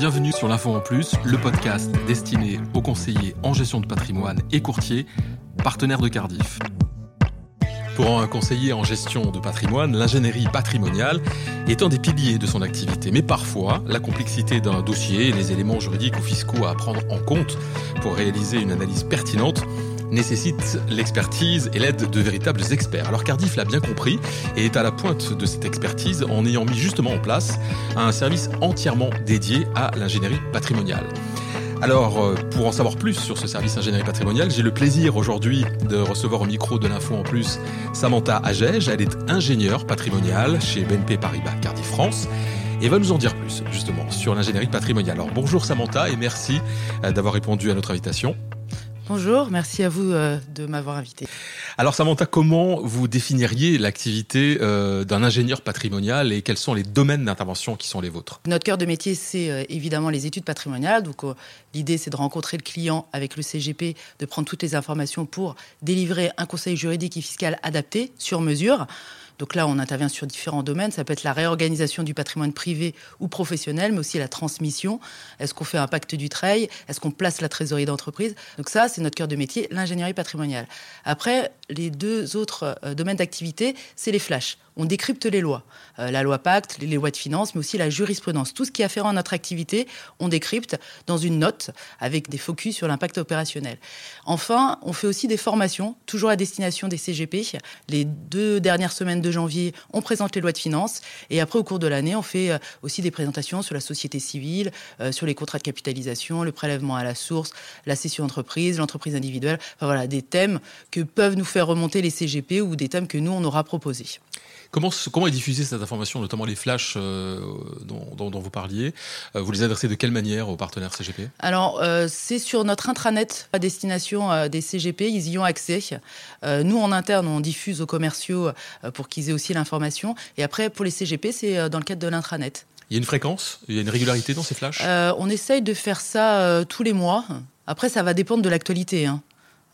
bienvenue sur l'Info en Plus, le podcast destiné aux conseillers en gestion de patrimoine et courtiers, partenaires de Cardiff. Pour un conseiller en gestion de patrimoine, l'ingénierie patrimoniale est un des piliers de son activité. Mais parfois, la complexité d'un dossier et les éléments juridiques ou fiscaux à prendre en compte pour réaliser une analyse pertinente nécessite l'expertise et l'aide de véritables experts. Alors Cardiff l'a bien compris et est à la pointe de cette expertise en ayant mis justement en place un service entièrement dédié à l'ingénierie patrimoniale. Alors, euh, pour en savoir plus sur ce service ingénierie patrimoniale, j'ai le plaisir aujourd'hui de recevoir au micro de l'info en plus Samantha Agege. Elle est ingénieure patrimoniale chez BNP Paribas Cardiff France et va nous en dire plus justement sur l'ingénierie patrimoniale. Alors bonjour Samantha et merci euh, d'avoir répondu à notre invitation. Bonjour, merci à vous euh, de m'avoir invité. Alors Samantha, comment vous définiriez l'activité euh, d'un ingénieur patrimonial et quels sont les domaines d'intervention qui sont les vôtres? Notre cœur de métier, c'est euh, évidemment les études patrimoniales. Donc l'idée, c'est de rencontrer le client avec le CGP, de prendre toutes les informations pour délivrer un conseil juridique et fiscal adapté sur mesure. Donc là, on intervient sur différents domaines. Ça peut être la réorganisation du patrimoine privé ou professionnel, mais aussi la transmission. Est-ce qu'on fait un pacte du trail Est-ce qu'on place la trésorerie d'entreprise? Donc ça, c'est notre cœur de métier, l'ingénierie patrimoniale. Après, les deux autres euh, domaines d'activité, c'est les flashs on décrypte les lois. Euh, la loi Pacte, les lois de finances, mais aussi la jurisprudence. Tout ce qui est afférent à notre activité, on décrypte dans une note avec des focus sur l'impact opérationnel. Enfin, on fait aussi des formations, toujours à destination des CGP. Les deux dernières semaines de janvier, on présente les lois de finances. Et après, au cours de l'année, on fait euh, aussi des présentations sur la société civile, euh, sur les contrats de capitalisation, le prélèvement à la source, la cession d'entreprise, l'entreprise individuelle. Voilà, des thèmes que peuvent nous faire remonter les CGP ou des thèmes que nous, on aura proposés. Comment, comment est diffusée cette information, notamment les flashs euh, dont, vous parliez euh, Vous les adressez de quelle manière aux partenaires CGP Alors, euh, c'est sur notre intranet à destination des CGP, ils y ont accès. nous, en interne, on diffuse aux commerciaux pour qu'ils aient aussi l'information. Et après, pour les CGP, c'est dans le cadre de l'intranet. Il y a une fréquence? Il y a une régularité dans ces flashs? On essaye de faire ça tous les mois. Après, ça va dépendre de l'actualité. Hein.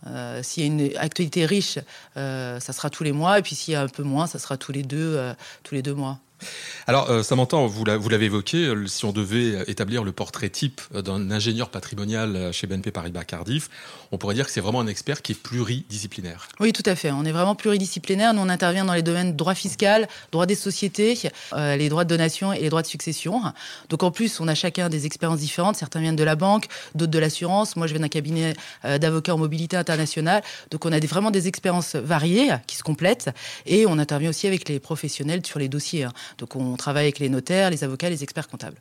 Euh, s'il y a une actualité riche, euh, ça sera tous les mois, et puis s'il y a un peu moins, ça sera tous les deux, euh, tous les deux mois. Alors, euh, Samantha, vous l'avez évoqué, euh, si on devait établir le portrait type d'un ingénieur patrimonial chez BNP Paribas Cardiff, on pourrait dire que c'est vraiment un expert qui est pluridisciplinaire. Oui, tout à fait. On est vraiment pluridisciplinaire. Nous, on intervient dans les domaines droit fiscal, droit des sociétés, euh, les droits de donation et les droits de succession. Donc, en plus, on a chacun des expériences différentes. Certains viennent de la banque, d'autres de l'assurance. Moi, je viens d'un cabinet d'avocats en mobilité internationale. Donc, on a vraiment des expériences variées qui se complètent. Et on intervient aussi avec les professionnels sur les dossiers. Donc on travaille avec les notaires, les avocats, les experts comptables.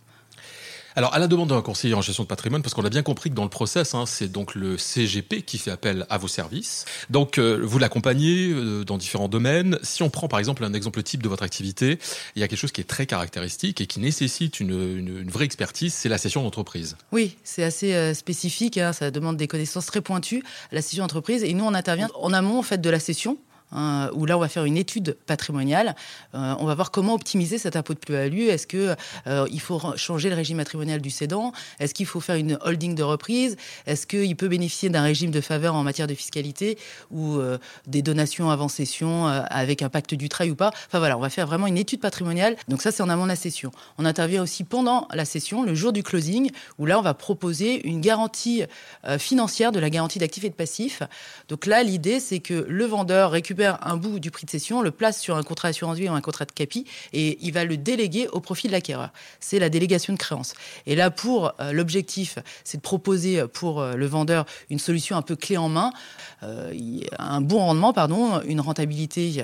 Alors, à la demande d'un conseiller en gestion de patrimoine, parce qu'on a bien compris que dans le process, hein, c'est donc le CGP qui fait appel à vos services. Donc, euh, vous l'accompagnez euh, dans différents domaines. Si on prend par exemple un exemple type de votre activité, il y a quelque chose qui est très caractéristique et qui nécessite une, vraie expertise, c'est la session d'entreprise. Oui, c'est assez euh, spécifique. Hein. ça demande des connaissances très pointues, la session d'entreprise. Et nous, on intervient en amont en fait de la session. Hein, où là on va faire une étude patrimoniale. Euh, on va voir comment optimiser cet impôt de plus-value. Est-ce que euh, il faut changer le régime matrimonial du cédant? Est-ce qu'il faut faire une holding de reprise? Est-ce qu'il peut bénéficier d'un régime de faveur en matière de fiscalité ou euh, des donations avant cession avec un pacte du trail ou pas? Enfin voilà, on va faire vraiment une étude patrimoniale. Donc ça c'est en amont de la session. On intervient aussi pendant la session, le jour du closing, où là on va proposer une garantie financière de la garantie d'actifs et de passifs. Donc là l'idée c'est que le vendeur récupère un bout du prix de cession, le place sur un contrat d'assurance vie ou un contrat de capi et il va le déléguer au profit de l'acquéreur. C'est la délégation de créance. Et là, pour euh, l'objectif, c'est de proposer pour euh, le vendeur une solution un peu clé en main, euh, un bon rendement, pardon, une rentabilité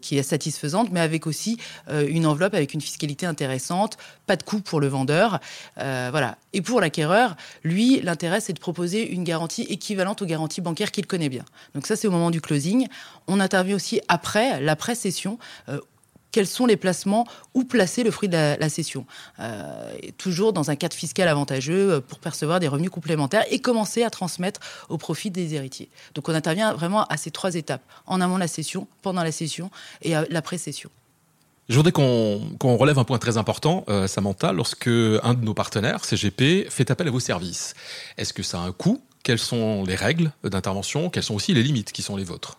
qui est satisfaisante, mais avec aussi une enveloppe avec une fiscalité intéressante, pas de coût pour le vendeur. voilà. Et pour l'acquéreur, lui, l'intérêt, c'est de proposer une garantie équivalente aux garanties bancaires qu'il connaît bien. Donc ça, c'est au moment du closing. Intervient aussi après, l'après-session, euh, quels sont les placements, où placer le fruit de la, session. Euh, toujours dans un cadre fiscal avantageux euh, pour percevoir des revenus complémentaires et commencer à transmettre au profit des héritiers. Donc on intervient vraiment à ces trois étapes, en amont de la session, pendant la session et l'après-session. Je voudrais qu'on relève un point très important, Samantha, lorsque un de nos partenaires, CGP, fait appel à vos services. Est-ce que ça a un coût? Quelles sont les règles d'intervention? Quelles sont aussi les limites qui sont les vôtres?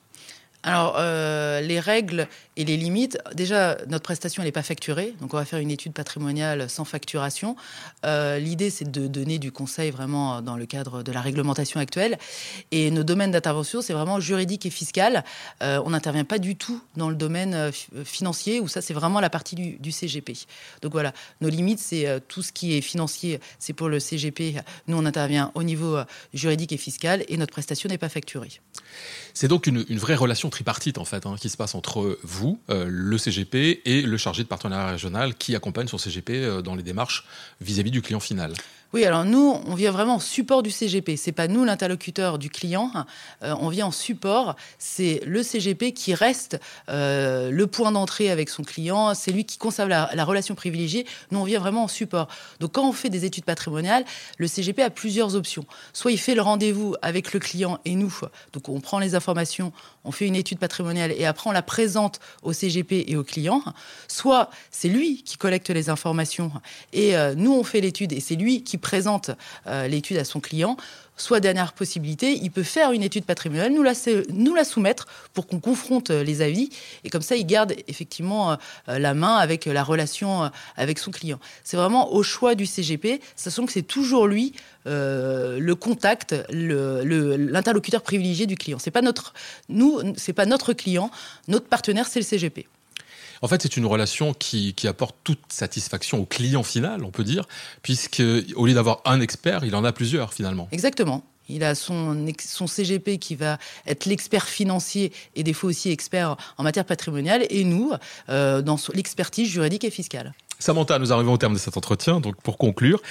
Alors, euh, les règles et les limites, déjà, notre prestation n'est pas facturée, donc on va faire une étude patrimoniale sans facturation. Euh, l'idée, c'est de donner du conseil vraiment dans le cadre de la réglementation actuelle. Et nos domaines d'intervention, c'est vraiment juridique et fiscal. Euh, on n'intervient pas du tout dans le domaine financier, où ça, c'est vraiment la partie du, du, CGP. Donc voilà, nos limites, c'est tout ce qui est financier, c'est pour le CGP. Nous, on intervient au niveau juridique et fiscal, et notre prestation n'est pas facturée. C'est donc une, une vraie relation tripartite en fait, hein, qui se passe entre vous, euh, le CGP, et le chargé de partenariat régional qui accompagne son CGP euh, dans les démarches vis à -vis du client final. Oui, alors nous, on vient vraiment en support du CGP. C'est pas nous l'interlocuteur du client. Euh, on vient en support. C'est le CGP qui reste euh, le point d'entrée avec son client. C'est lui qui conserve la, relation privilégiée. Nous, on vient vraiment en support. Donc, quand on fait des études patrimoniales, le CGP a plusieurs options. Soit il fait le rendez-vous avec le client et nous. Donc, on prend les informations, on fait une étude patrimoniale et après on la présente au CGP et au client. Soit c'est lui qui collecte les informations et euh, nous on fait l'étude et c'est lui qui présente euh, l'étude à son client, soit dernière possibilité, il peut faire une étude patrimoniale, nous la, soumettre pour qu'on confronte euh, les avis, et comme ça, il garde effectivement euh, la main avec la relation avec son client. C'est vraiment au choix du CGP, sachant que c'est toujours lui le contact, l'interlocuteur privilégié du client. C'est pas notre, nous, pas notre client, notre partenaire, c'est le CGP. En fait, c'est une relation qui, apporte toute satisfaction au client final, on peut dire, puisque au lieu d'avoir un expert, il en a plusieurs finalement. Exactement. Il a son, son CGP qui va être l'expert financier et des fois aussi expert en matière patrimoniale, et nous, euh, dans l'expertise juridique et fiscale. Samantha, nous arrivons au terme de cet entretien. Donc, pour conclure,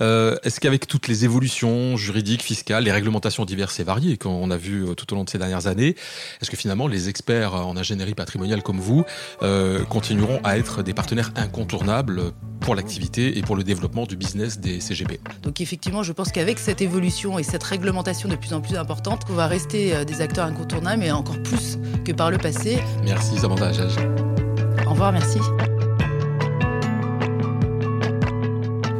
euh, est-ce qu'avec toutes les évolutions juridiques, fiscales, les réglementations diverses et variées qu'on a vues euh, tout au long de ces dernières années, est-ce que finalement les experts en ingénierie patrimoniale comme vous euh, continueront à être des partenaires incontournables pour l'activité et pour le développement du business des CGP Donc, effectivement, je pense qu'avec cette évolution et cette réglementation de plus en plus importante, on va rester des acteurs incontournables, mais encore plus que par le passé. Merci, Samantha Au revoir, merci.